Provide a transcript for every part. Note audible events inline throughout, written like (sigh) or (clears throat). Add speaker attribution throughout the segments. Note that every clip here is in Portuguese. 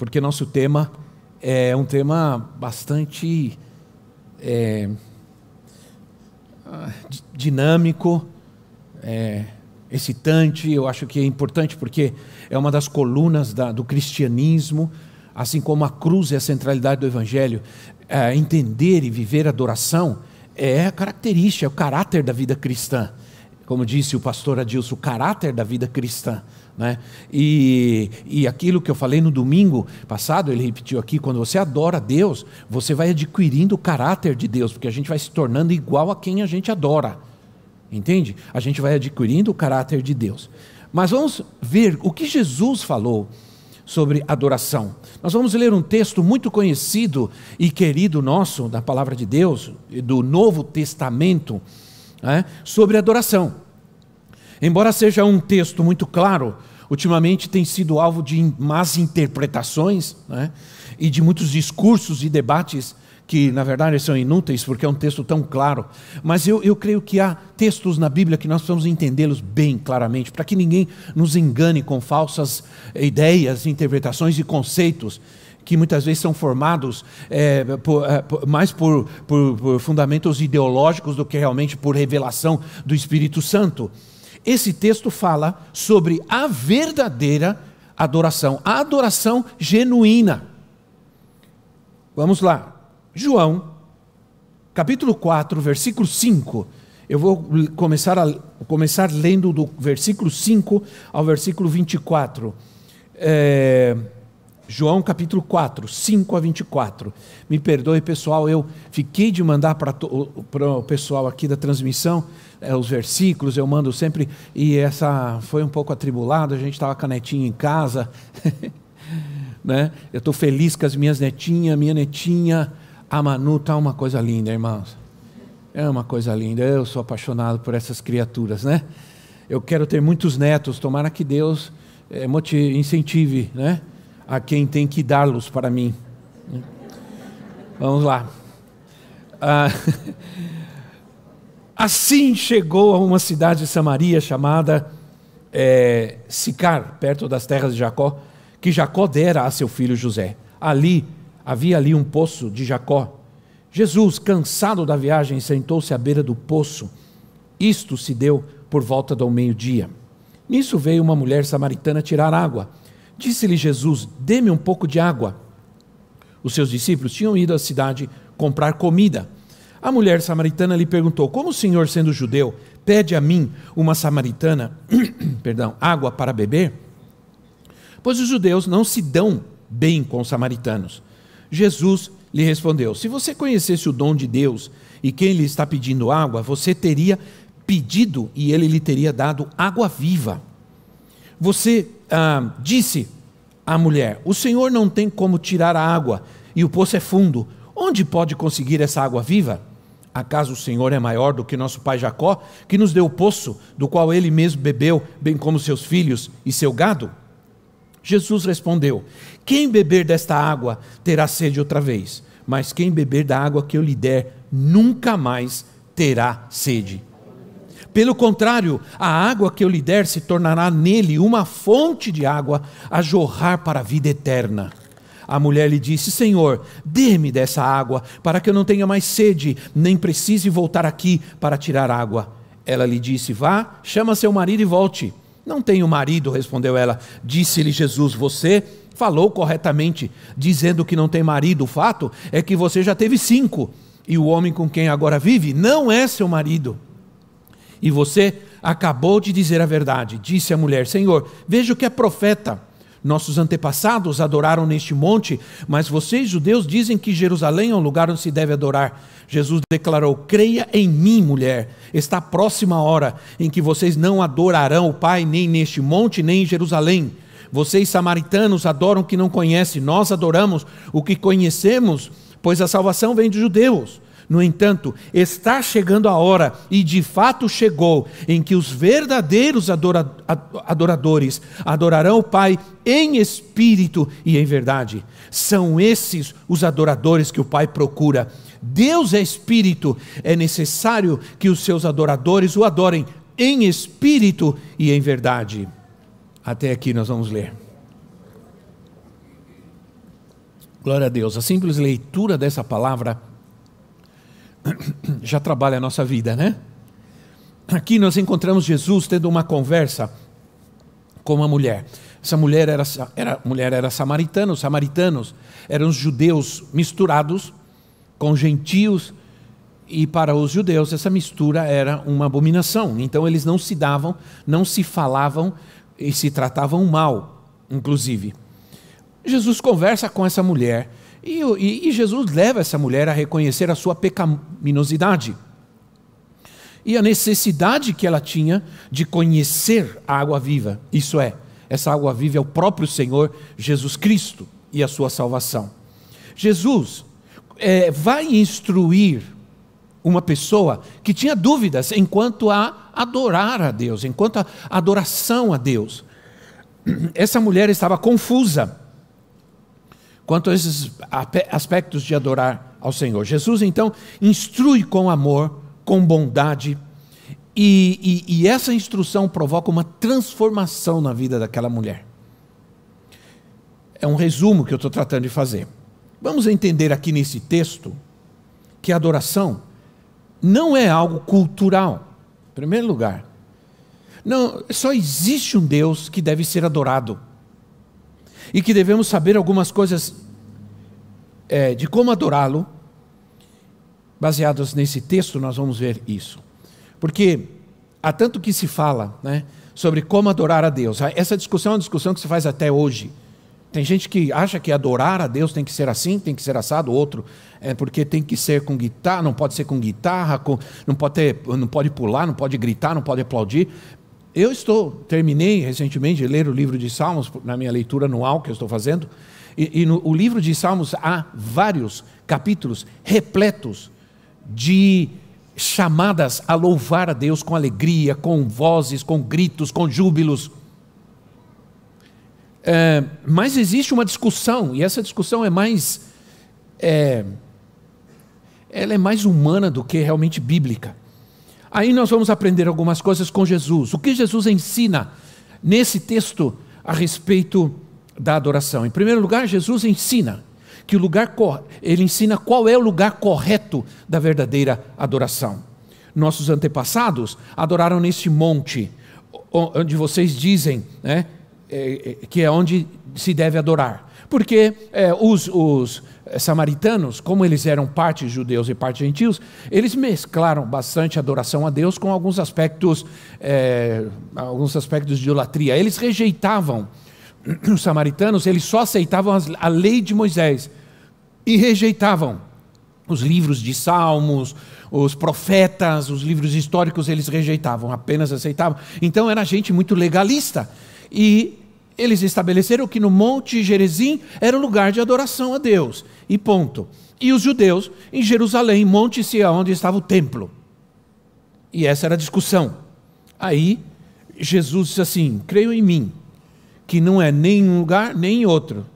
Speaker 1: porque nosso tema é um tema bastante é, dinâmico, é, excitante. Eu acho que é importante porque é uma das colunas da, do cristianismo, assim como a cruz é a centralidade do Evangelho. É, entender e viver adoração é a característica, é o caráter da vida cristã. Como disse o pastor Adilson, o caráter da vida cristã. Né? E, e aquilo que eu falei no domingo passado, ele repetiu aqui: quando você adora Deus, você vai adquirindo o caráter de Deus, porque a gente vai se tornando igual a quem a gente adora. Entende? A gente vai adquirindo o caráter de Deus. Mas vamos ver o que Jesus falou sobre adoração. Nós vamos ler um texto muito conhecido e querido nosso, da palavra de Deus, do Novo Testamento, né, sobre adoração. Embora seja um texto muito claro, ultimamente tem sido alvo de más interpretações né? e de muitos discursos e debates que, na verdade, são inúteis, porque é um texto tão claro. Mas eu, eu creio que há textos na Bíblia que nós precisamos entendê-los bem claramente, para que ninguém nos engane com falsas ideias, interpretações e conceitos que muitas vezes são formados é, por, é, mais por, por, por fundamentos ideológicos do que realmente por revelação do Espírito Santo. Esse texto fala sobre a verdadeira adoração, a adoração genuína. Vamos lá. João, capítulo 4, versículo 5. Eu vou começar, a, começar lendo do versículo 5 ao versículo 24. É, João capítulo 4, 5 a 24. Me perdoe, pessoal, eu fiquei de mandar para o pessoal aqui da transmissão é, os versículos, eu mando sempre, e essa foi um pouco atribulado, a gente estava com a netinha em casa, (laughs) né? eu estou feliz com as minhas netinhas, minha netinha, a Manu está uma coisa linda, irmãos. É uma coisa linda, eu sou apaixonado por essas criaturas, né? Eu quero ter muitos netos, tomara que Deus é, motive, incentive, né? a quem tem que dá-los para mim. Vamos lá. Ah, (laughs) assim chegou a uma cidade de Samaria chamada é, Sicar, perto das terras de Jacó, que Jacó dera a seu filho José. Ali havia ali um poço de Jacó. Jesus, cansado da viagem, sentou-se à beira do poço. Isto se deu por volta do meio-dia. Nisso veio uma mulher samaritana tirar água. Disse-lhe Jesus: Dê-me um pouco de água. Os seus discípulos tinham ido à cidade comprar comida. A mulher samaritana lhe perguntou: Como o senhor, sendo judeu, pede a mim, uma samaritana, (clears throat) perdão, água para beber? Pois os judeus não se dão bem com os samaritanos. Jesus lhe respondeu: Se você conhecesse o dom de Deus e quem lhe está pedindo água, você teria pedido e ele lhe teria dado água viva. Você ah, disse à mulher: O Senhor não tem como tirar a água, e o poço é fundo. Onde pode conseguir essa água viva? Acaso o Senhor é maior do que nosso pai Jacó, que nos deu o poço, do qual ele mesmo bebeu, bem como seus filhos e seu gado? Jesus respondeu: Quem beber desta água terá sede outra vez, mas quem beber da água que eu lhe der nunca mais terá sede. Pelo contrário, a água que eu lhe der se tornará nele uma fonte de água a jorrar para a vida eterna. A mulher lhe disse: Senhor, dê-me dessa água, para que eu não tenha mais sede, nem precise voltar aqui para tirar água. Ela lhe disse: Vá, chama seu marido e volte. Não tenho marido, respondeu ela. Disse-lhe Jesus: Você falou corretamente, dizendo que não tem marido. O fato é que você já teve cinco, e o homem com quem agora vive não é seu marido. E você acabou de dizer a verdade. Disse a mulher: Senhor, veja que é profeta. Nossos antepassados adoraram neste monte, mas vocês, judeus, dizem que Jerusalém é um lugar onde se deve adorar. Jesus declarou: Creia em mim, mulher. Está próxima a hora em que vocês não adorarão o Pai nem neste monte, nem em Jerusalém. Vocês samaritanos adoram o que não conhecem, nós adoramos o que conhecemos, pois a salvação vem dos judeus. No entanto, está chegando a hora, e de fato chegou, em que os verdadeiros adoradores adorarão o Pai em espírito e em verdade. São esses os adoradores que o Pai procura. Deus é espírito, é necessário que os seus adoradores o adorem em espírito e em verdade. Até aqui nós vamos ler. Glória a Deus. A simples leitura dessa palavra (coughs) já trabalha a nossa vida, né? Aqui nós encontramos Jesus tendo uma conversa com uma mulher. Essa mulher era, era, mulher era samaritana, os samaritanos eram os judeus misturados com gentios, e para os judeus essa mistura era uma abominação. Então eles não se davam, não se falavam e se tratavam mal, inclusive. Jesus conversa com essa mulher e, e, e Jesus leva essa mulher a reconhecer a sua pecaminosidade e a necessidade que ela tinha de conhecer a água viva. Isso é, essa água viva é o próprio Senhor Jesus Cristo e a sua salvação. Jesus é, vai instruir uma pessoa que tinha dúvidas enquanto a adorar a Deus, enquanto a adoração a Deus. (clears throat) Essa mulher estava confusa quanto a esses aspectos de adorar ao Senhor. Jesus então instrui com amor, com bondade, e, e, e essa instrução provoca uma transformação na vida daquela mulher. É um resumo que eu estou tratando de fazer. Vamos entender aqui nesse texto que a adoração não é algo cultural, em primeiro lugar. Não, só existe um Deus que deve ser adorado. E que devemos saber algumas coisas é, de como adorá-lo. Baseados nesse texto, nós vamos ver isso. Porque há tanto que se fala né, sobre como adorar a Deus. Essa discussão é uma discussão que se faz até hoje. Tem gente que acha que adorar a Deus tem que ser assim, tem que ser assado, outro é porque tem que ser com guitarra, não pode ser com guitarra, com, não, pode ter, não pode pular, não pode gritar, não pode aplaudir. Eu estou, terminei recentemente de ler o livro de Salmos, na minha leitura anual que eu estou fazendo, e, e no o livro de Salmos há vários capítulos repletos de chamadas a louvar a Deus com alegria, com vozes, com gritos, com júbilos. É, mas existe uma discussão, e essa discussão é mais. É, ela é mais humana do que realmente bíblica. Aí nós vamos aprender algumas coisas com Jesus. O que Jesus ensina nesse texto a respeito da adoração? Em primeiro lugar, Jesus ensina que o lugar ele ensina qual é o lugar correto da verdadeira adoração. Nossos antepassados adoraram neste monte, onde vocês dizem, né, é, é, que é onde se deve adorar. Porque é, os, os samaritanos, como eles eram parte judeus e parte gentios, eles mesclaram bastante adoração a Deus com alguns aspectos, é, alguns aspectos de idolatria. Eles rejeitavam, (clears throat) os samaritanos, eles só aceitavam a lei de Moisés e rejeitavam os livros de salmos, os profetas, os livros históricos, eles rejeitavam, apenas aceitavam. Então era gente muito legalista. E eles estabeleceram que no Monte Gerizim era o lugar de adoração a Deus. E ponto. E os judeus em Jerusalém, Monte Sião, onde estava o templo. E essa era a discussão. Aí Jesus disse assim: creio em mim, que não é nem um lugar nem outro,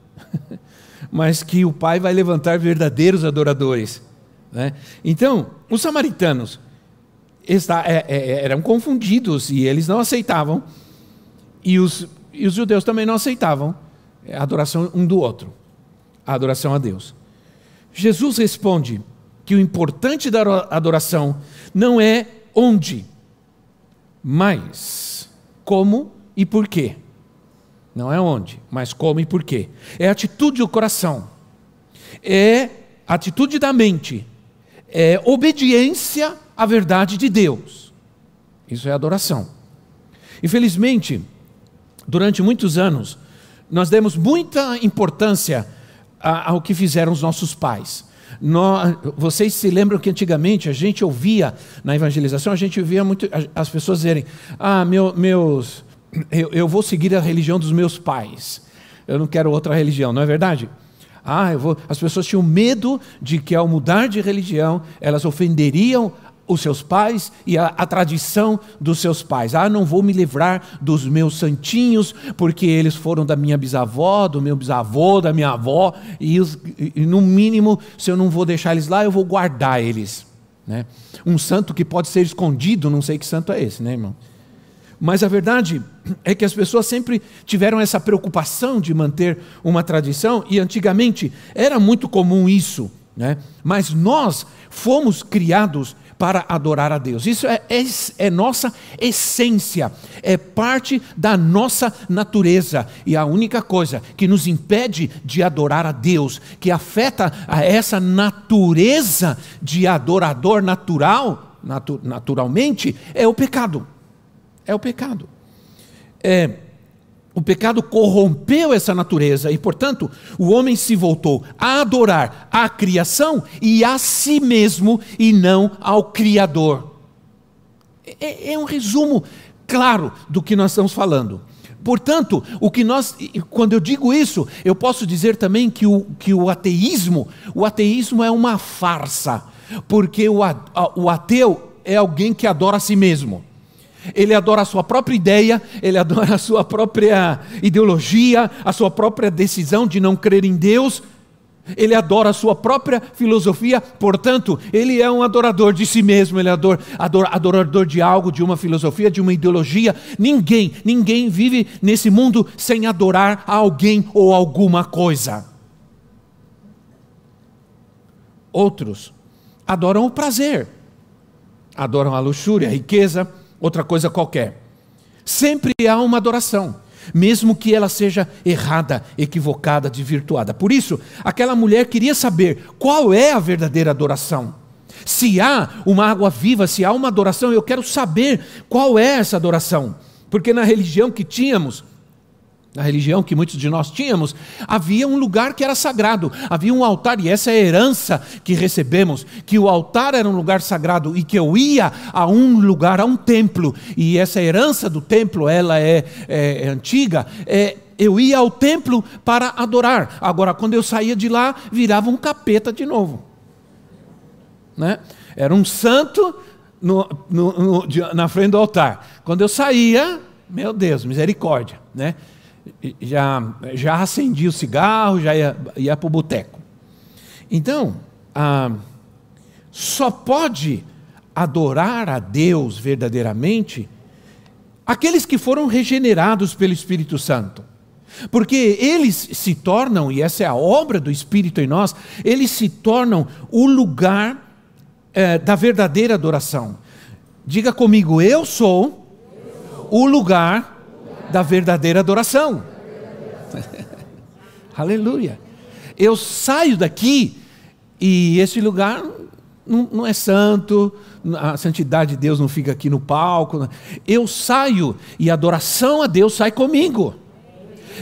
Speaker 1: (laughs) mas que o Pai vai levantar verdadeiros adoradores. Né? Então, os samaritanos é, é, eram confundidos e eles não aceitavam e os, e os judeus também não aceitavam a adoração um do outro, a adoração a Deus. Jesus responde que o importante da adoração não é onde, mas como e por quê. Não é onde, mas como e por quê. É atitude do coração, é atitude da mente, é obediência à verdade de Deus. Isso é adoração. Infelizmente, durante muitos anos, nós demos muita importância ao que fizeram os nossos pais. Nós, vocês se lembram que antigamente a gente ouvia na evangelização, a gente ouvia muito as pessoas dizerem: Ah, meu, meus, eu, eu vou seguir a religião dos meus pais. Eu não quero outra religião, não é verdade? Ah, eu vou. As pessoas tinham medo de que ao mudar de religião elas ofenderiam os seus pais e a, a, tradição dos seus pais. Ah, não vou me livrar dos meus santinhos, porque eles foram da minha bisavó, do meu bisavô, da minha avó, e, os, e no mínimo, se eu não vou deixar eles lá, eu vou guardar eles. Né? Um santo que pode ser escondido, não sei que santo é esse, né, irmão? Mas a verdade é que as pessoas sempre tiveram essa preocupação de manter uma tradição, e antigamente era muito comum isso, né? mas nós fomos criados para adorar a Deus. Isso é, é, é, nossa essência, é parte da nossa natureza. E a única coisa que nos impede de adorar a Deus, que afeta a essa natureza de adorador natural, natu, naturalmente, é o pecado. É o pecado. É, o pecado corrompeu essa natureza e, portanto, o homem se voltou a adorar a criação e a si mesmo e não ao Criador. É, é um resumo claro do que nós estamos falando. Portanto, o que nós, quando eu digo isso, eu posso dizer também que o, que o ateísmo, o ateísmo é uma farsa, porque o, o ateu é alguém que adora a si mesmo ele adora a sua própria ideia, ele adora a sua própria ideologia, a sua própria decisão de não crer em Deus, ele adora a sua própria filosofia, portanto, ele é um adorador de si mesmo, ele é ador, ador, adorador de algo, de uma filosofia, de uma ideologia. Ninguém, ninguém vive nesse mundo sem adorar a alguém ou alguma coisa. Outros adoram o prazer, adoram a luxúria, a riqueza, outra coisa qualquer. Sempre há uma adoração, mesmo que ela seja errada, equivocada, desvirtuada. Por isso, aquela mulher queria saber qual é a verdadeira adoração. Se há uma água viva, se há uma adoração, eu quero saber qual é essa adoração. Porque na religião que tínhamos, na religião que muitos de nós tínhamos, havia um lugar que era sagrado, havia um altar, e essa é a herança que recebemos: que o altar era um lugar sagrado e que eu ia a um lugar, a um templo, e essa herança do templo, ela é, é, é antiga, é, eu ia ao templo para adorar. Agora, quando eu saía de lá, virava um capeta de novo. Né? Era um santo no, no, no, na frente do altar. Quando eu saía, meu Deus, misericórdia. Né? Já, já acendia o cigarro, já ia, ia para o boteco. Então, ah, só pode adorar a Deus verdadeiramente aqueles que foram regenerados pelo Espírito Santo. Porque eles se tornam, e essa é a obra do Espírito em nós, eles se tornam o lugar eh, da verdadeira adoração. Diga comigo, eu sou o lugar da verdadeira adoração. (laughs) Aleluia. Eu saio daqui e esse lugar não, não, é santo, a santidade de Deus não fica aqui no palco. Eu saio e a adoração a Deus sai comigo.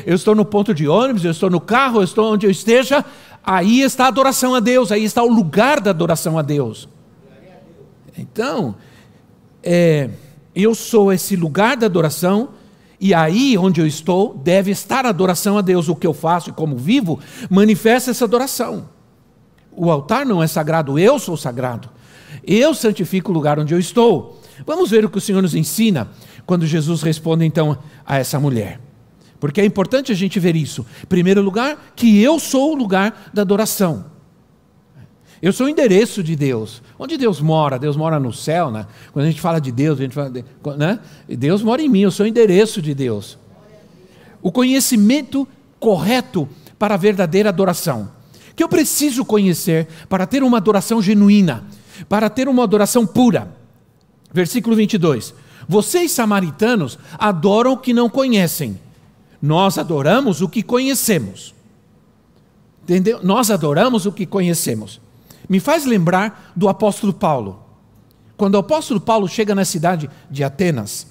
Speaker 1: Eu estou no ponto de ônibus, eu estou no carro, eu estou onde eu esteja, aí está a adoração a Deus, aí está o lugar da adoração a Deus. Então, é, eu sou esse lugar da adoração e aí, onde eu estou, deve estar a adoração a Deus. O que eu faço e como vivo, manifesta essa adoração. O altar não é sagrado, eu sou sagrado. Eu santifico o lugar onde eu estou. Vamos ver o que o Senhor nos ensina quando Jesus responde então a essa mulher. Porque é importante a gente ver isso. Em primeiro lugar, que eu sou o lugar da adoração. Eu sou o endereço de Deus. Onde Deus mora? Deus mora no céu, né? Quando a gente fala de Deus, a gente fala de, né? Deus mora em mim, eu sou o endereço de Deus. O conhecimento correto para a verdadeira adoração. Que eu preciso conhecer para ter uma adoração genuína, para ter uma adoração pura. Versículo 22. Vocês samaritanos adoram o que não conhecem. Nós adoramos o que conhecemos. Entendeu? Nós adoramos o que conhecemos me faz lembrar do apóstolo Paulo. Quando o apóstolo Paulo chega na cidade de Atenas,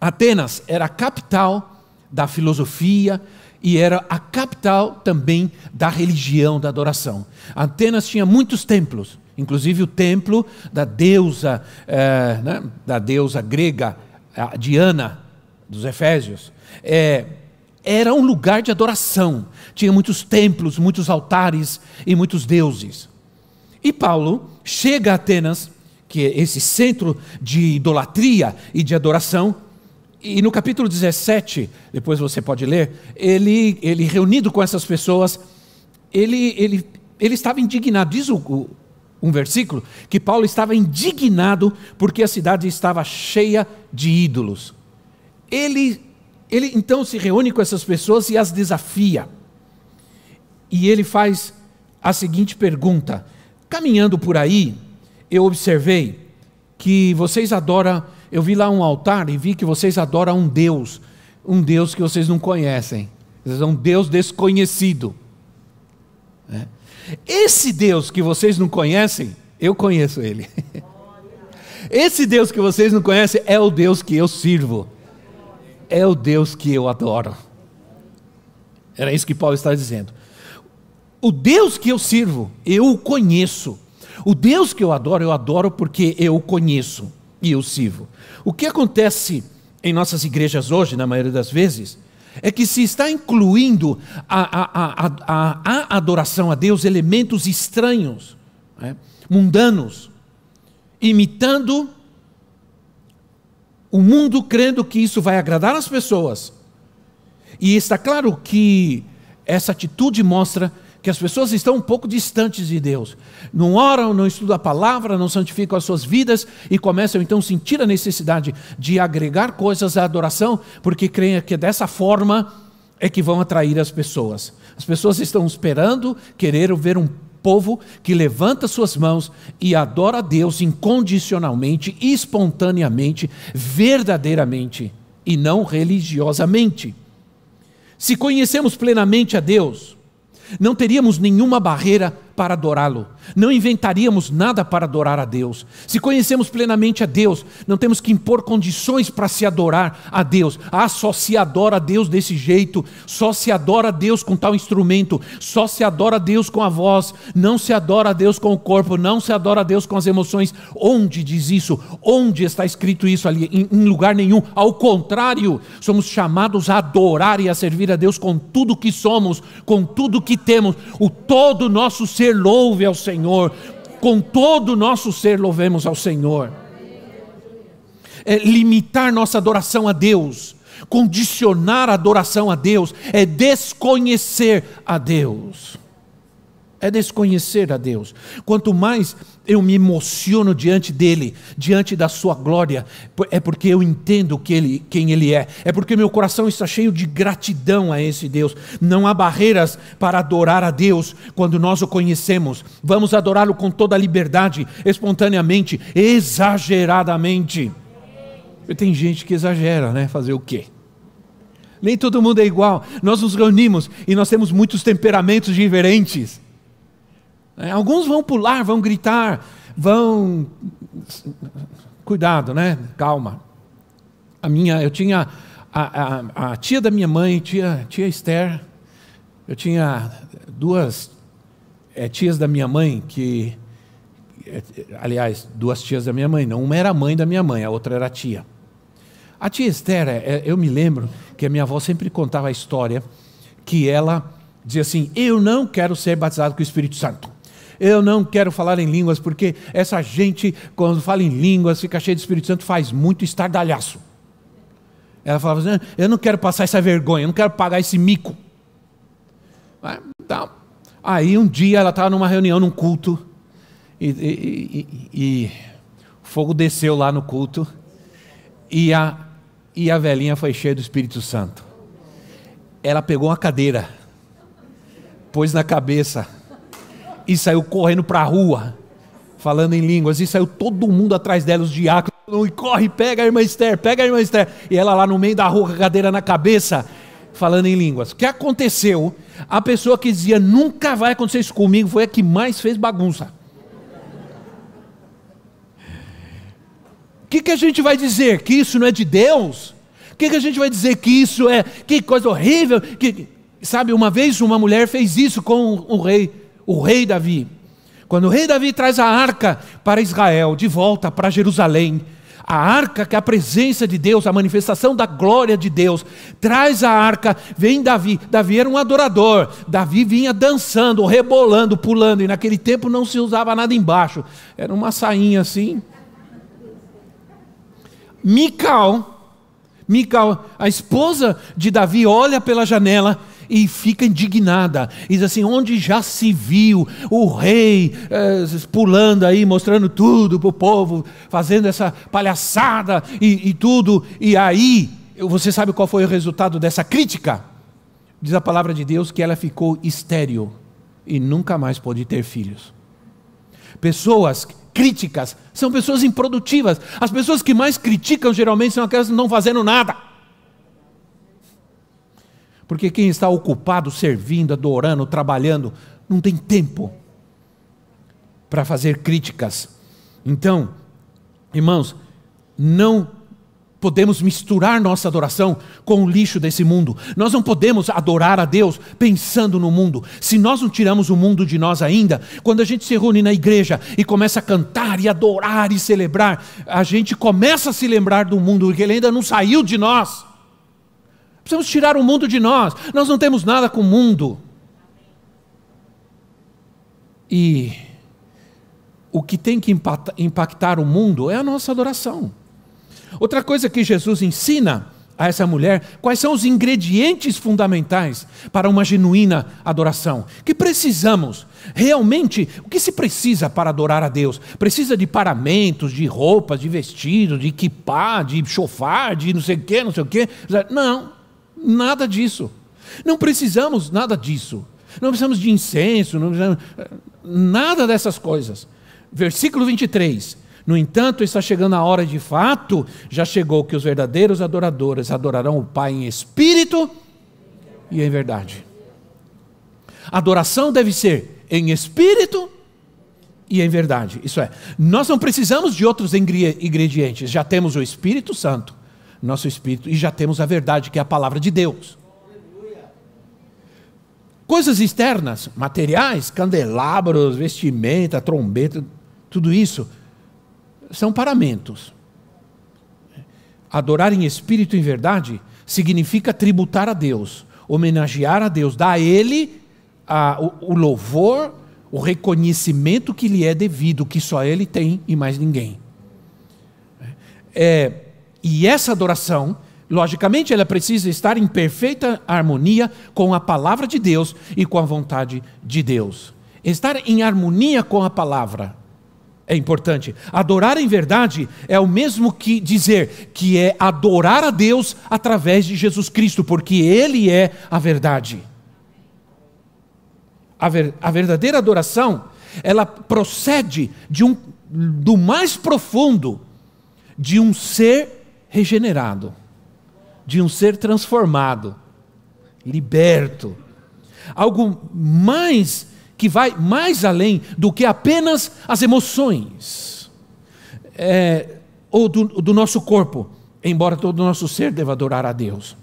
Speaker 1: Atenas era a capital da filosofia e era a capital também da religião, da adoração. Atenas tinha muitos templos, inclusive o templo da deusa, é, né, da deusa grega Diana, dos Efésios, é, era um lugar de adoração. Tinha muitos templos, muitos altares e muitos deuses. E Paulo chega a Atenas, que é esse centro de idolatria e de adoração, e no capítulo 17, depois você pode ler, ele, ele reunido com essas pessoas, ele, ele, ele estava indignado. Diz o, um versículo que Paulo estava indignado porque a cidade estava cheia de ídolos. Ele, ele então se reúne com essas pessoas e as desafia. E ele faz a seguinte pergunta: Caminhando por aí, eu observei que vocês adoram eu vi lá um altar e vi que vocês adoram um Deus, um Deus que vocês não conhecem, um Deus desconhecido. É. Esse Deus que vocês não conhecem, eu conheço ele. (laughs) Esse Deus que vocês não conhecem é o Deus que eu sirvo, é o Deus que eu adoro. Era isso que Paulo está dizendo. O Deus que eu sirvo, eu o conheço. O Deus que eu adoro, eu adoro porque eu o conheço e eu sirvo. O que acontece em nossas igrejas hoje, na maioria das vezes, é que se está incluindo a, a, a, a adoração a Deus elementos estranhos, né, mundanos, imitando o mundo, crendo que isso vai agradar as pessoas. E está claro que essa atitude mostra que as pessoas estão um pouco distantes de Deus. Não oram, não estudam a palavra, não santificam as suas vidas e começam então a sentir a necessidade de agregar coisas à adoração, porque creem que dessa forma é que vão atrair as pessoas. As pessoas estão esperando, querer ver um povo que levanta suas mãos e adora a Deus incondicionalmente, espontaneamente, verdadeiramente e não religiosamente. Se conhecemos plenamente a Deus, não teríamos nenhuma barreira para adorá-lo. Não inventaríamos nada para adorar a Deus. Se conhecemos plenamente a Deus, não temos que impor condições para se adorar a Deus. Ah, só se adora a Deus desse jeito, só se adora a Deus com tal instrumento, só se adora a Deus com a voz, não se adora a Deus com o corpo, não se adora a Deus com as emoções. Onde diz isso? Onde está escrito isso ali? Em, em lugar nenhum. Ao contrário, somos chamados a adorar e a servir a Deus com tudo que somos, com tudo que temos, o todo nosso ser ser louve ao Senhor. Com todo o nosso ser louvemos ao Senhor. É limitar nossa adoração a Deus, condicionar a adoração a Deus, é desconhecer a Deus é desconhecer a Deus. Quanto mais eu me emociono diante dele, diante da sua glória, é porque eu entendo que ele, quem ele é, é porque meu coração está cheio de gratidão a esse Deus. Não há barreiras para adorar a Deus quando nós o conhecemos. Vamos adorá-lo com toda a liberdade, espontaneamente, exageradamente. E tem gente que exagera, né? Fazer o quê? Nem todo mundo é igual. Nós nos reunimos e nós temos muitos temperamentos diferentes. É, alguns vão pular, vão gritar, vão. Cuidado, né? Calma. A minha, eu tinha a, a, a tia da minha mãe, tia, tia Esther. Eu tinha duas é, tias da minha mãe que, é, aliás, duas tias da minha mãe. Não, uma era mãe da minha mãe, a outra era tia. A tia Esther, é, eu me lembro que a minha avó sempre contava a história que ela dizia assim: Eu não quero ser batizado com o Espírito Santo. Eu não quero falar em línguas, porque essa gente, quando fala em línguas, fica cheia de Espírito Santo, faz muito estardalhaço. Ela falava assim: Eu não quero passar essa vergonha, eu não quero pagar esse mico. Então, aí um dia ela estava numa reunião, num culto, e, e, e, e o fogo desceu lá no culto, e a, e a velhinha foi cheia do Espírito Santo. Ela pegou uma cadeira, pôs na cabeça, e saiu correndo para a rua, falando em línguas, e saiu todo mundo atrás dela, os diáconos, e corre, pega a irmã Esther, pega a irmã Esther, e ela lá no meio da rua cadeira na cabeça, falando em línguas. O que aconteceu? A pessoa que dizia nunca vai acontecer isso comigo foi a que mais fez bagunça. O que, que a gente vai dizer? Que isso não é de Deus? O que, que a gente vai dizer que isso é? Que coisa horrível! Que, sabe, uma vez uma mulher fez isso com o rei o rei Davi. Quando o rei Davi traz a arca para Israel, de volta para Jerusalém, a arca, que é a presença de Deus, a manifestação da glória de Deus, traz a arca, vem Davi. Davi era um adorador, Davi vinha dançando, rebolando, pulando, e naquele tempo não se usava nada embaixo, era uma sainha assim. Mical, Mical, a esposa de Davi, olha pela janela e fica indignada. E diz assim: onde já se viu o rei eh, pulando aí, mostrando tudo para o povo, fazendo essa palhaçada e, e tudo. E aí, você sabe qual foi o resultado dessa crítica? Diz a palavra de Deus que ela ficou estéril e nunca mais pôde ter filhos. Pessoas críticas são pessoas improdutivas. As pessoas que mais criticam geralmente são aquelas que não fazendo nada. Porque quem está ocupado, servindo, adorando, trabalhando, não tem tempo para fazer críticas. Então, irmãos, não podemos misturar nossa adoração com o lixo desse mundo. Nós não podemos adorar a Deus pensando no mundo. Se nós não tiramos o mundo de nós ainda, quando a gente se reúne na igreja e começa a cantar e adorar e celebrar, a gente começa a se lembrar do mundo, porque ele ainda não saiu de nós. Precisamos tirar o mundo de nós. Nós não temos nada com o mundo. E o que tem que impactar o mundo é a nossa adoração. Outra coisa que Jesus ensina a essa mulher, quais são os ingredientes fundamentais para uma genuína adoração? Que precisamos? Realmente, o que se precisa para adorar a Deus? Precisa de paramentos, de roupas, de vestidos, de equipar, de chofar, de não sei o quê, não sei o quê? Não. Nada disso. Não precisamos nada disso. Não precisamos de incenso, não precisamos, nada dessas coisas. Versículo 23. No entanto, está chegando a hora de fato, já chegou que os verdadeiros adoradores adorarão o Pai em espírito e em verdade. Adoração deve ser em espírito e em verdade. Isso é, nós não precisamos de outros ingredientes, já temos o Espírito Santo nosso espírito e já temos a verdade, que é a palavra de Deus. Coisas externas, materiais, candelabros, vestimenta, trombeta, tudo isso são paramentos. Adorar em espírito e em verdade significa tributar a Deus, homenagear a Deus, dar a Ele a, o, o louvor, o reconhecimento que lhe é devido, que só Ele tem e mais ninguém. É, e essa adoração, logicamente, ela precisa estar em perfeita harmonia com a palavra de Deus e com a vontade de Deus. Estar em harmonia com a palavra é importante. Adorar em verdade é o mesmo que dizer que é adorar a Deus através de Jesus Cristo, porque Ele é a verdade. A, ver, a verdadeira adoração, ela procede de um, do mais profundo de um ser regenerado, de um ser transformado, liberto. Algo mais que vai mais além do que apenas as emoções é, ou do, do nosso corpo, embora todo o nosso ser deva adorar a Deus.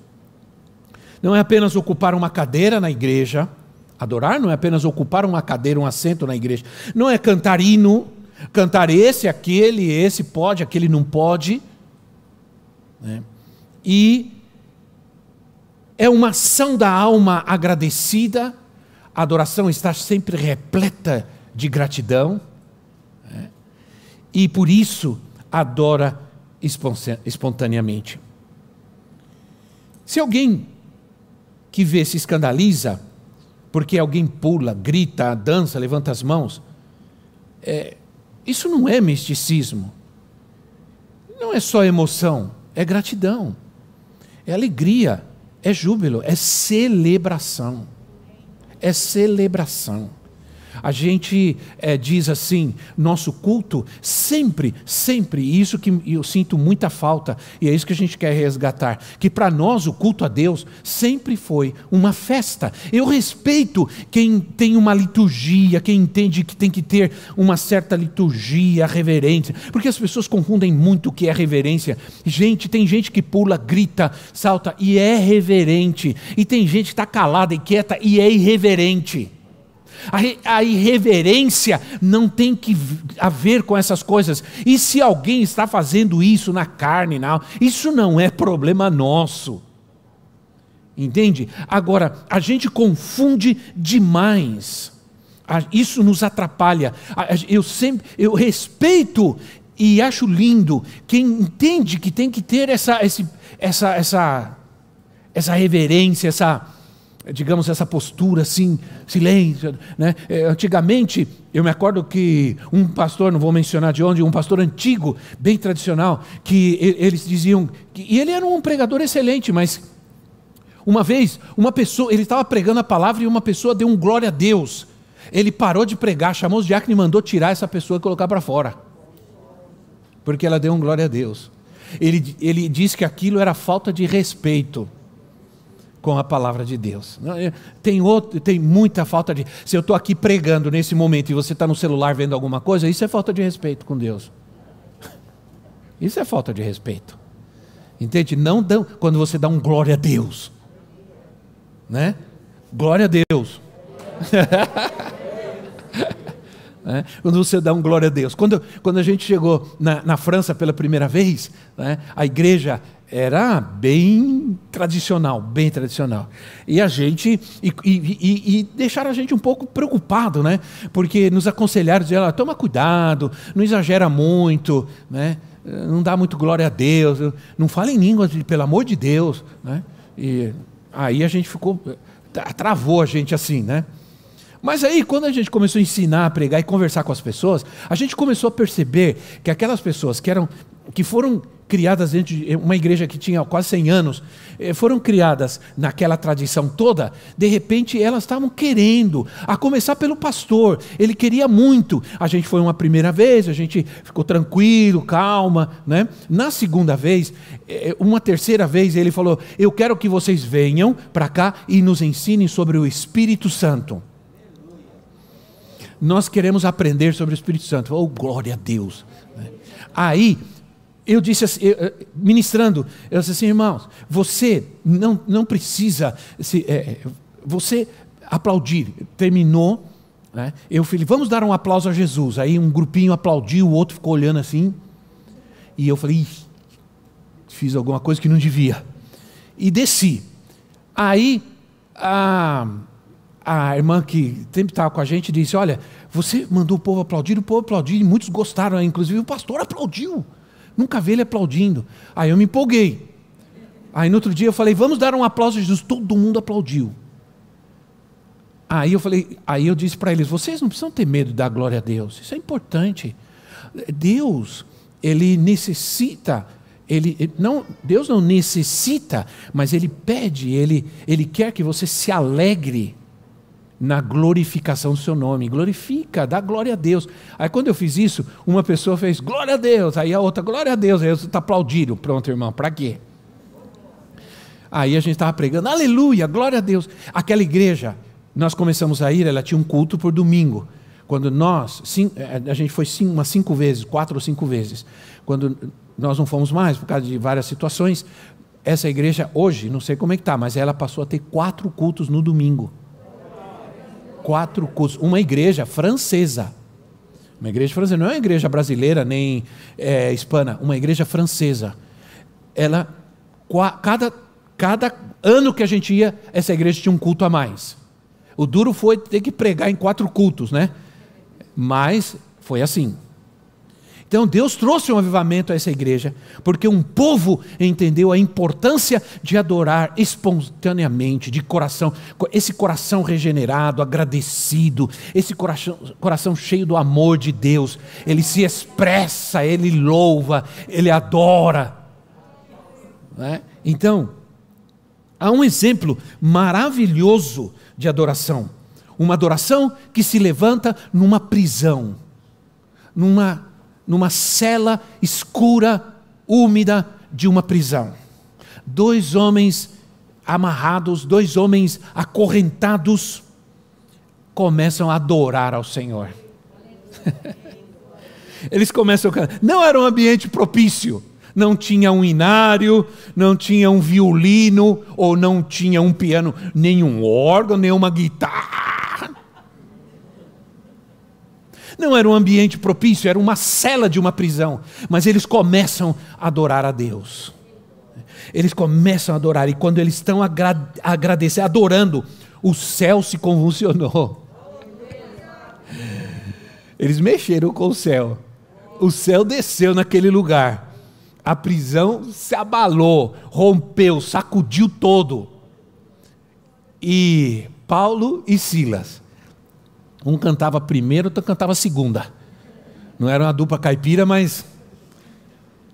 Speaker 1: Não é apenas ocupar uma cadeira na igreja, adorar não é apenas ocupar uma cadeira, um assento na igreja, não é cantar hino, cantar esse, aquele, esse pode, aquele não pode. Né? E é uma ação da alma agradecida, a adoração está sempre repleta de gratidão, né? e por isso adora espontaneamente. Se alguém que vê se escandaliza, porque alguém pula, grita, dança, levanta as mãos, é, isso não é misticismo, não é só emoção, é gratidão, é alegria, é júbilo, é celebração. É celebração. A gente é, diz assim, nosso culto sempre, sempre, e isso que eu sinto muita falta, e é isso que a gente quer resgatar, que para nós o culto a Deus sempre foi uma festa. Eu respeito quem tem uma liturgia, quem entende que tem que ter uma certa liturgia, reverência, porque as pessoas confundem muito o que é reverência. Gente, tem gente que pula, grita, salta e é reverente, e tem gente que está calada e quieta e é irreverente. A, irreverência não tem que a ver com essas coisas. E se alguém está fazendo isso na carne, não, isso não é problema nosso. Entende? Agora, a gente confunde demais. Isso nos atrapalha. Eu sempre eu respeito e acho lindo quem entende que tem que ter essa, essa, essa, essa reverência, essa digamos, essa postura assim, silêncio. Né? É, antigamente, eu me acordo que um pastor, não vou mencionar de onde, um pastor antigo, bem tradicional, que eles diziam, que, e ele era um pregador excelente, mas uma vez, uma pessoa, ele estava pregando a palavra e uma pessoa deu um glória a Deus. Ele parou de pregar, chamou os diáconos e mandou tirar essa pessoa e colocar para fora. Porque ela deu um glória a Deus. Ele, ele disse que aquilo era falta de respeito com a palavra de Deus. É, tem, outro, tem muita falta de. Se eu estou aqui pregando nesse momento e você está no celular vendo alguma coisa, isso é falta de respeito com Deus. (laughs) Isso é falta de respeito. Entende? Não dão, quando você dá um glória a Deus. Né? Glória a Deus. (laughs) É, quando você dá um glória a Deus. Quando, quando a gente chegou na, na França pela primeira vez, né, a igreja era bem tradicional, bem tradicional. E a gente, e, e, e, deixaram a gente um pouco preocupado, né? Porque nos aconselharam, dizer, toma cuidado, não exagera muito, né? Não dá muito glória a Deus, não fala em línguas, pelo amor de Deus, né? E aí a gente ficou, travou a gente assim, né? Mas aí, quando a gente começou a ensinar, a pregar e conversar com as pessoas, a gente começou a perceber que aquelas pessoas que eram, que foram criadas dentro de uma igreja que tinha quase 100 anos, eh, foram criadas naquela tradição toda, de repente elas estavam querendo, a começar pelo pastor, ele queria muito. A gente foi uma primeira vez, a gente ficou tranquilo, calma, né? Na segunda vez, eh, uma terceira vez, ele falou: "Eu quero que vocês venham para cá e nos ensinem sobre o Espírito Santo." Nós queremos aprender sobre o Espírito Santo. Oh, glória a Deus. Né? Aí eu disse assim, ministrando, eu disse assim, irmãos, você não, não precisa, se, é, você aplaudir. Terminou, né? eu falei, vamos dar um aplauso a Jesus. Aí um grupinho aplaudiu, o outro ficou olhando assim. E eu falei, fiz alguma coisa que não devia. E desci. Aí a, a irmã que sempre estava com a gente disse: Olha, você mandou o povo aplaudir, o povo aplaudiu, e muitos gostaram, inclusive o pastor aplaudiu. Nunca vi ele aplaudindo. Aí eu me empolguei. Aí no outro dia eu falei, vamos dar um aplauso a Jesus. Todo mundo aplaudiu. Aí eu falei, aí eu disse para eles, vocês não precisam ter medo dar glória a Deus. Isso é importante. Deus, ele necessita, ele não, Deus não necessita, mas ele pede, ele, ele quer que você se alegre na glorificação do seu nome. Glorifica, dá glória a Deus. Aí quando eu fiz isso, uma pessoa fez glória a Deus, aí a outra glória a Deus, aí você está aplaudindo. Pronto, irmão, para quê? Aí a gente estava pregando, aleluia, glória a Deus. Aquela igreja, nós começamos a ir, ela tinha um culto por domingo. Quando nós, eh, a gente foi umas cinco vezes, quatro ou cinco vezes. Quando nós não fomos mais, por causa de várias situações, essa igreja hoje, não sei como é que está, mas ela passou a ter quatro cultos no domingo quatro cursos. Uma igreja francesa. Uma igreja francesa, não é uma igreja brasileira nem é, hispana, uma igreja francesa. Ela, cada, cada ano que a gente ia, essa igreja tinha um culto a mais. O duro foi ter que pregar em quatro cultos, né? Mas foi assim. Então Deus trouxe um avivamento a essa igreja, porque um povo entendeu a importância de adorar espontaneamente, de coração, esse coração regenerado, agradecido, esse coração, coração cheio do amor de Deus. Ele se expressa, ele louva, ele adora. Né? Então, há um exemplo maravilhoso de adoração. Uma adoração que se levanta numa prisão, numa numa cela escura, úmida de uma prisão. Dois homens amarrados, dois homens acorrentados, começam a adorar ao Senhor. (laughs) Eles começam a cantar. Não era um ambiente propício. Não tinha um inário, não tinha um violino, ou não tinha um piano, nenhum órgão, nenhuma guitarra. Não era um ambiente propício, era uma cela de uma prisão. Mas eles começam a adorar a Deus. Eles começam a adorar, e quando eles estão agra agradecendo, adorando, o céu se convulsionou. Eles mexeram com o céu. O céu desceu naquele lugar. A prisão se abalou, rompeu, sacudiu todo. E Paulo e Silas um cantava primeiro, outro cantava segunda. Não era uma dupla caipira, mas.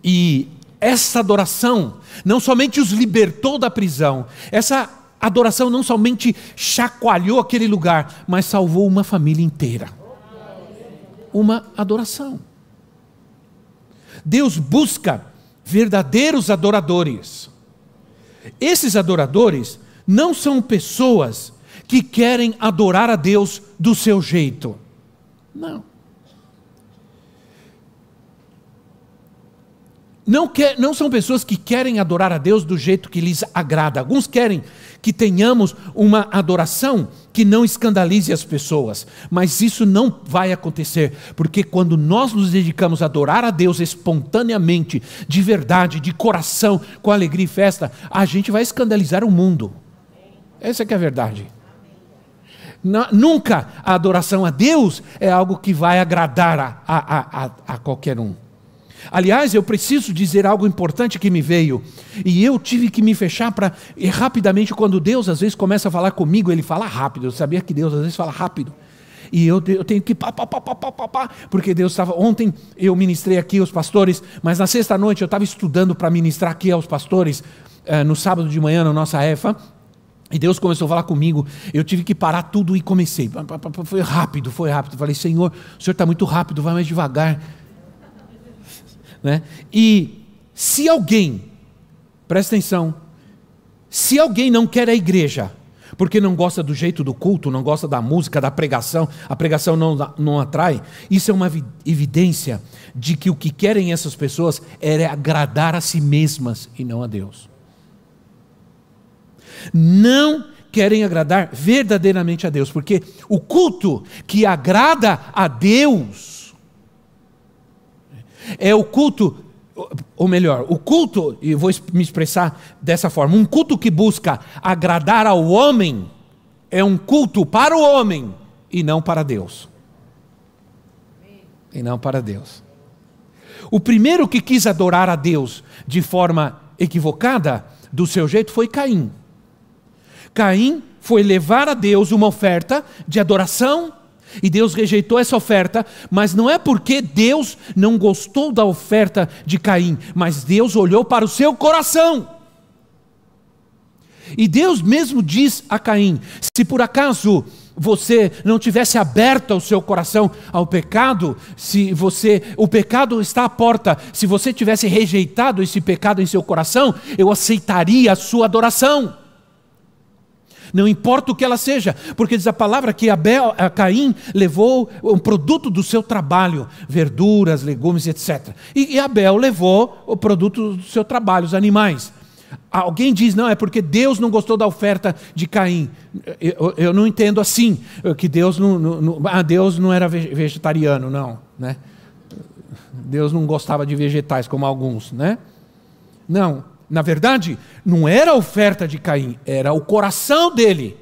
Speaker 1: E essa adoração não somente os libertou da prisão, essa adoração não somente chacoalhou aquele lugar, mas salvou uma família inteira. Uma adoração. Deus busca verdadeiros adoradores. Esses adoradores não são pessoas que querem adorar a Deus do seu jeito. Não. Não, quer, não são pessoas que querem adorar a Deus do jeito que lhes agrada. Alguns querem que tenhamos uma adoração que não escandalize as pessoas, mas isso não vai acontecer, porque quando nós nos dedicamos a adorar a Deus espontaneamente, de verdade, de coração, com alegria e festa, a gente vai escandalizar o mundo. Essa é que é a verdade. Nunca a adoração a Deus é algo que vai agradar a, a, a, a qualquer um. Aliás, eu preciso dizer algo importante que me veio. E eu tive que me fechar para. rapidamente, quando Deus às vezes começa a falar comigo, ele fala rápido. Eu sabia que Deus às vezes fala rápido. E eu, eu tenho que pá, pá, pá, pá, pá, pá, porque Deus estava. Ontem eu ministrei aqui aos pastores, mas na sexta-noite eu estava estudando para ministrar aqui aos pastores, eh, no sábado de manhã, na nossa EFA. E Deus começou a falar comigo, eu tive que parar tudo e comecei. Foi rápido, foi rápido. Falei, Senhor, o Senhor está muito rápido, vai mais devagar. (laughs) Né? E se alguém, presta atenção, se alguém não quer a igreja, porque não gosta do jeito do culto, não gosta da música, da pregação, a pregação não, não atrai, isso é uma evidência de que o que querem essas pessoas é agradar a si mesmas e não a Deus não querem agradar verdadeiramente a Deus, porque o culto que agrada a Deus é o culto, ou melhor, o culto, e vou me expressar dessa forma: um culto que busca agradar ao homem é um culto para o homem e não para Deus. E não para Deus. O primeiro que quis adorar a Deus de forma equivocada, do seu jeito, foi Caim. Caim foi levar a Deus uma oferta de adoração e Deus rejeitou essa oferta, mas não é porque Deus não gostou da oferta de Caim, mas Deus olhou para o seu coração. E Deus mesmo diz a Caim: se por acaso você não tivesse aberto o seu coração ao pecado, se você o pecado está à porta, se você tivesse rejeitado esse pecado em seu coração, eu aceitaria a sua adoração não importa o que ela seja, porque diz a palavra que Abel, a Caim levou um produto do seu trabalho, verduras, legumes, etc. E, Abel levou o produto do seu trabalho, os animais. Alguém diz, não, é porque Deus não gostou da oferta de Caim. Eu, eu não entendo assim, que Deus não, não, ah, Deus não era vegetariano, não. Né? Deus não gostava de vegetais, como alguns. Né? Não, na verdade, não era a oferta de Caim, era o coração dele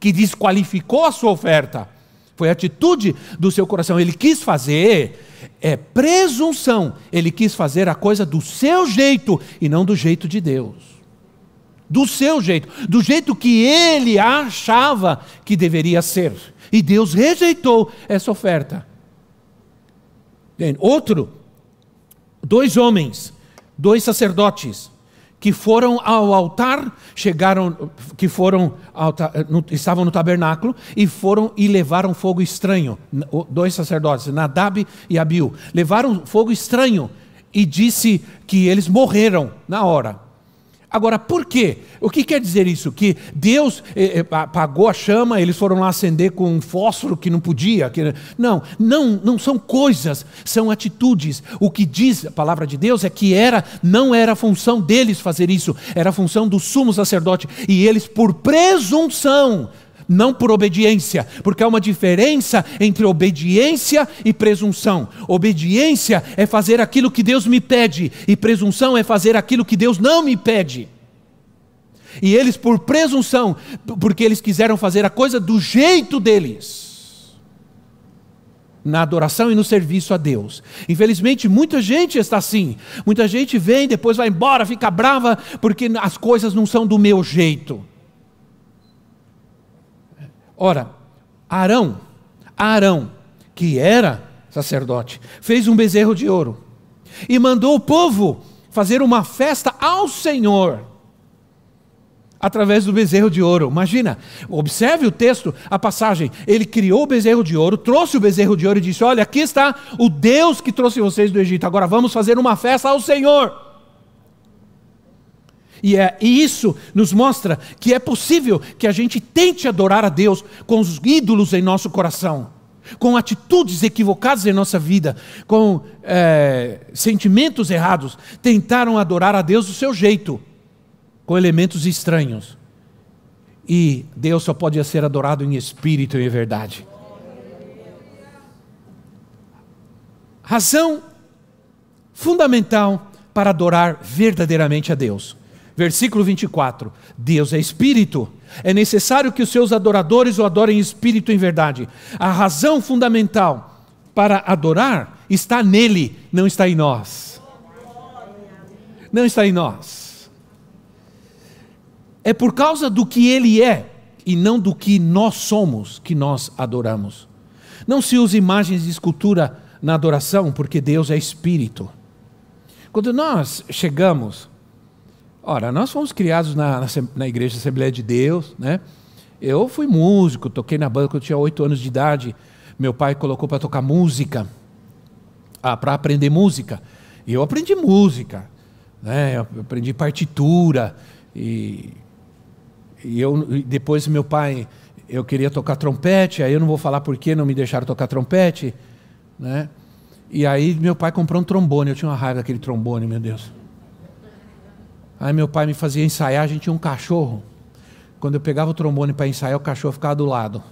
Speaker 1: que desqualificou a sua oferta. Foi a atitude do seu coração. Ele quis fazer, é presunção. Ele quis fazer a coisa do seu jeito e não do jeito de Deus. Do seu jeito, do jeito que ele achava que deveria ser. E Deus rejeitou essa oferta. Outro, dois homens, dois sacerdotes, que foram ao altar, chegaram, que foram no, estavam no tabernáculo e foram e levaram fogo estranho. Dois sacerdotes, Nadab e Abiu, levaram fogo estranho e disse que eles morreram na hora. Agora, por quê? O que quer dizer isso? Que Deus eh, eh, apagou a chama, eles foram lá acender com um fósforo que não podia? Que... Não, não, não são coisas, são atitudes. O que diz a palavra de Deus é que era, não era a função deles fazer isso, era a função do sumo sacerdote. E eles, por presunção, não por obediência, porque há uma diferença entre obediência e presunção. Obediência é fazer aquilo que Deus me pede, e presunção é fazer aquilo que Deus não me pede. E eles, por presunção, porque eles quiseram fazer a coisa do jeito deles na adoração e no serviço a Deus. Infelizmente, muita gente está assim. Muita gente vem, depois vai embora, fica brava, porque as coisas não são do meu jeito. Ora, Arão, Arão, que era sacerdote, fez um bezerro de ouro e mandou o povo fazer uma festa ao Senhor através do bezerro de ouro. Imagina, observe o texto, a passagem. Ele criou o bezerro de ouro, trouxe o bezerro de ouro e disse: Olha, aqui está o Deus que trouxe vocês do Egito. Agora vamos fazer uma festa ao Senhor. E, é, e isso nos mostra que é possível que a gente tente adorar a Deus com os ídolos em nosso coração, com atitudes equivocadas em nossa vida, com é, sentimentos errados. Tentaram adorar a Deus do seu jeito com elementos estranhos. E Deus só pode ser adorado em espírito e em verdade. Razão fundamental para adorar verdadeiramente a Deus. Versículo 24: Deus é espírito. É necessário que os seus adoradores o adorem em espírito em verdade. A razão fundamental para adorar está nele, não está em nós. Não está em nós. É por causa do que ele é e não do que nós somos que nós adoramos. Não se usa imagens de escultura na adoração, porque Deus é espírito. Quando nós chegamos, ora, nós fomos criados na, na, na Igreja Assembleia de Deus, né? Eu fui músico, toquei na banda quando eu tinha oito anos de idade. Meu pai colocou para tocar música, ah, para aprender música. E eu aprendi música, né? Eu aprendi partitura e e eu, depois meu pai, eu queria tocar trompete, aí eu não vou falar por que não me deixaram tocar trompete, né? E aí meu pai comprou um trombone, eu tinha uma raiva daquele trombone, meu Deus. Aí meu pai me fazia ensaiar, a gente tinha um cachorro. Quando eu pegava o trombone para ensaiar, o cachorro ficava do lado.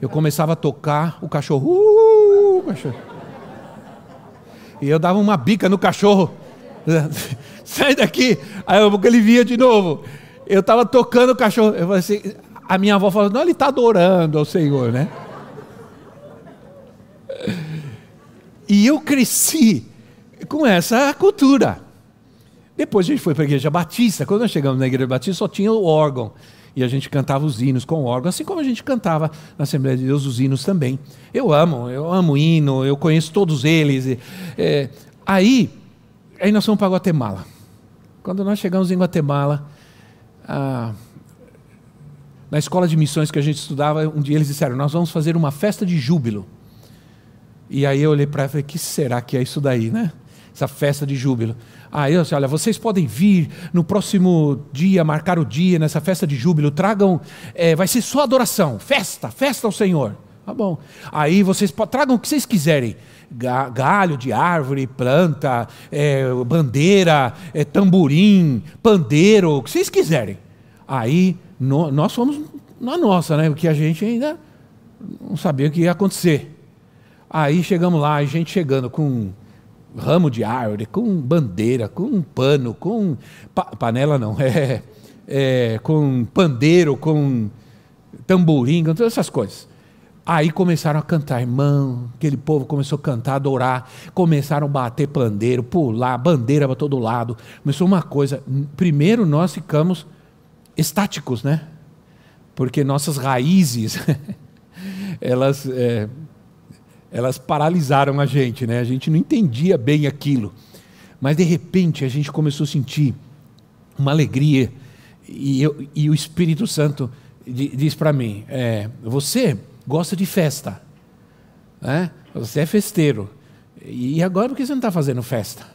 Speaker 1: Eu começava a tocar, o cachorro, uh, o cachorro. E eu dava uma bica no cachorro. (laughs) Sai daqui! Aí ele via de novo eu estava tocando o cachorro. Eu falei assim, a minha avó falou, não, ele está adorando ao Senhor, né? E eu cresci com essa cultura. Depois a gente foi para a igreja batista. Quando nós chegamos na igreja batista, só tinha o órgão. E a gente cantava os hinos com o órgão, assim como a gente cantava na Assembleia de Deus os hinos também. Eu amo, eu amo hino, eu conheço todos eles. É, aí, aí nós fomos para Guatemala. Quando nós chegamos em Guatemala, ah, na escola de missões que a gente estudava, um dia eles disseram: Nós vamos fazer uma festa de júbilo. E aí eu olhei para ela e falei: Que será que é isso daí, né? Essa festa de júbilo. Aí eu disse: Olha, vocês podem vir no próximo dia, marcar o dia nessa festa de júbilo. Tragam, é, vai ser só adoração, festa, festa ao Senhor. Tá bom. Aí vocês tragam o que vocês quiserem galho de árvore, planta, é, bandeira, é, tamborim, pandeiro, o que vocês quiserem. Aí no, nós fomos na nossa, né? Porque a gente ainda não sabia o que ia acontecer. Aí chegamos lá, a gente chegando com ramo de árvore, com bandeira, com um pano, com pa, panela não, (laughs) é, é, com pandeiro, com tamborim, com todas essas coisas. Aí começaram a cantar, irmão, aquele povo começou a cantar, adorar, começaram a bater pandeiro, pular, bandeira para todo lado. Começou uma coisa. Primeiro nós ficamos estáticos, né? Porque nossas raízes, (laughs) elas, é, elas paralisaram a gente, né? A gente não entendia bem aquilo. Mas de repente a gente começou a sentir uma alegria. E, eu, e o Espírito Santo diz para mim: é, você gosta de festa. Né? Você é festeiro. E agora por que você não está fazendo festa?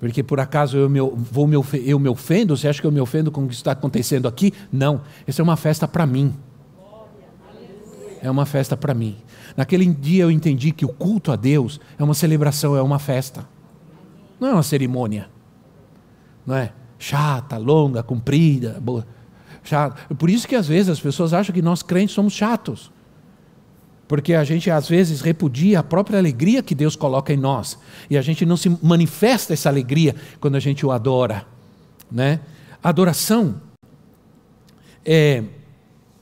Speaker 1: Porque por acaso eu me, vou me, eu me ofendo? Você acha que eu me ofendo com o que está acontecendo aqui? Não. Isso é uma festa para mim. É uma festa para mim. Naquele dia eu entendi que o culto a Deus é uma celebração, é uma festa. Não é uma cerimônia. Não é chata, longa, comprida. Boa. chato. Por isso que às vezes as pessoas acham que nós crentes somos chatos. Porque a gente às vezes repudia a própria alegria que Deus coloca em nós. E a gente não se manifesta essa alegria quando a gente o adora. Né? Adoração é,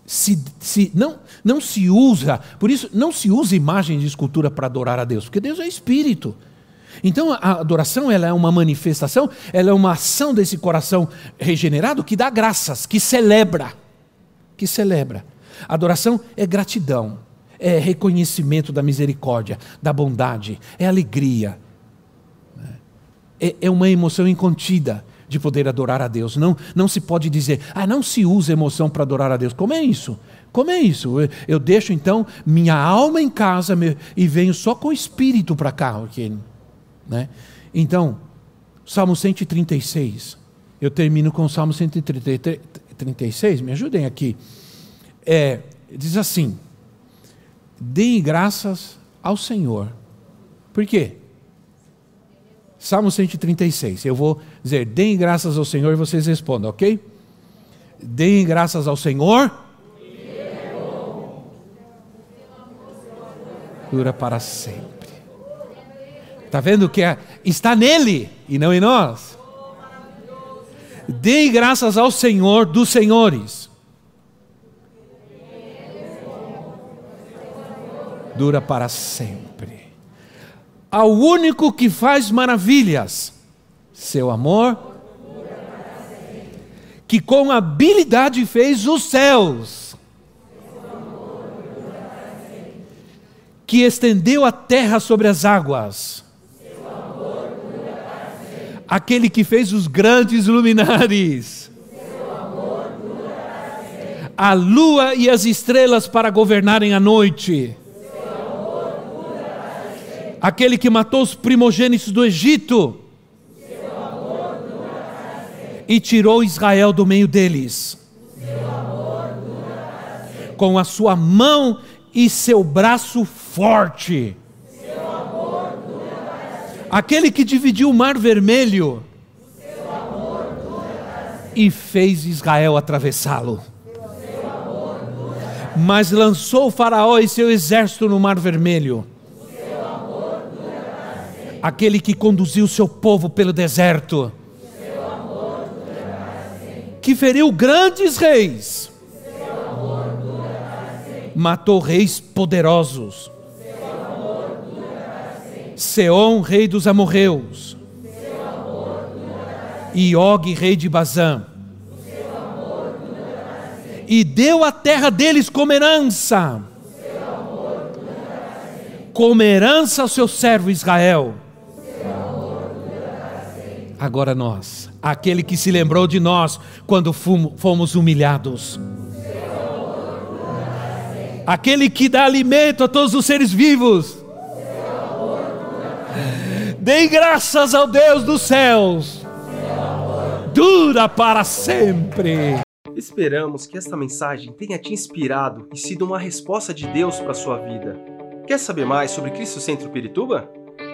Speaker 1: se, se, não, não se usa, por isso não se usa imagem de escultura para adorar a Deus, porque Deus é espírito. Então a adoração ela é uma manifestação, ela é uma ação desse coração regenerado que dá graças, que celebra, que celebra. Adoração é gratidão é reconhecimento da misericórdia, da bondade, é alegria. É, é uma emoção incontida de poder adorar a Deus. Não, não se pode dizer, ah, não se usa emoção para adorar a Deus. Como é isso? Como é isso? Eu, eu deixo então minha alma em casa e venho só com o espírito para cá. Okay? Né? Então, Salmo 136. Eu termino com o Salmo 136, me ajudem aqui. É, diz assim: deem graças ao Senhor. Por quê? Salmo 136. Eu vou dizer, deem graças ao Senhor e vocês respondam, ok? Deem graças ao Senhor. Dura para sempre. Está vendo que é, está nele e não em nós? Deem graças ao Senhor dos senhores dura para sempre. Ao único que faz maravilhas, seu amor, que com habilidade fez os céus, que estendeu a terra sobre as águas, aquele que fez os grandes luminares, a lua e as estrelas para governarem a noite aquele que matou os primogênitos do Egito e tirou Israel do meio deles. Com a sua mão e seu braço forte. Aquele que dividiu o mar vermelho e fez Israel atravessá-lo. Mas lançou Faraó e seu exército no mar vermelho aquele que conduziu seu povo pelo deserto, que feriu grandes reis, matou reis poderosos. Seom, rei dos amorreus, e Og, rei de Bazã, e deu a terra deles como herança, como herança ao seu servo Israel agora nós, aquele que se lembrou de nós quando fomos humilhados. Aquele que dá alimento a todos os seres vivos. Deem graças ao Deus dos céus. Dura para sempre.
Speaker 2: Esperamos que esta mensagem tenha te inspirado e sido uma resposta de Deus para sua vida. Quer saber mais sobre Cristo Centro Pirituba?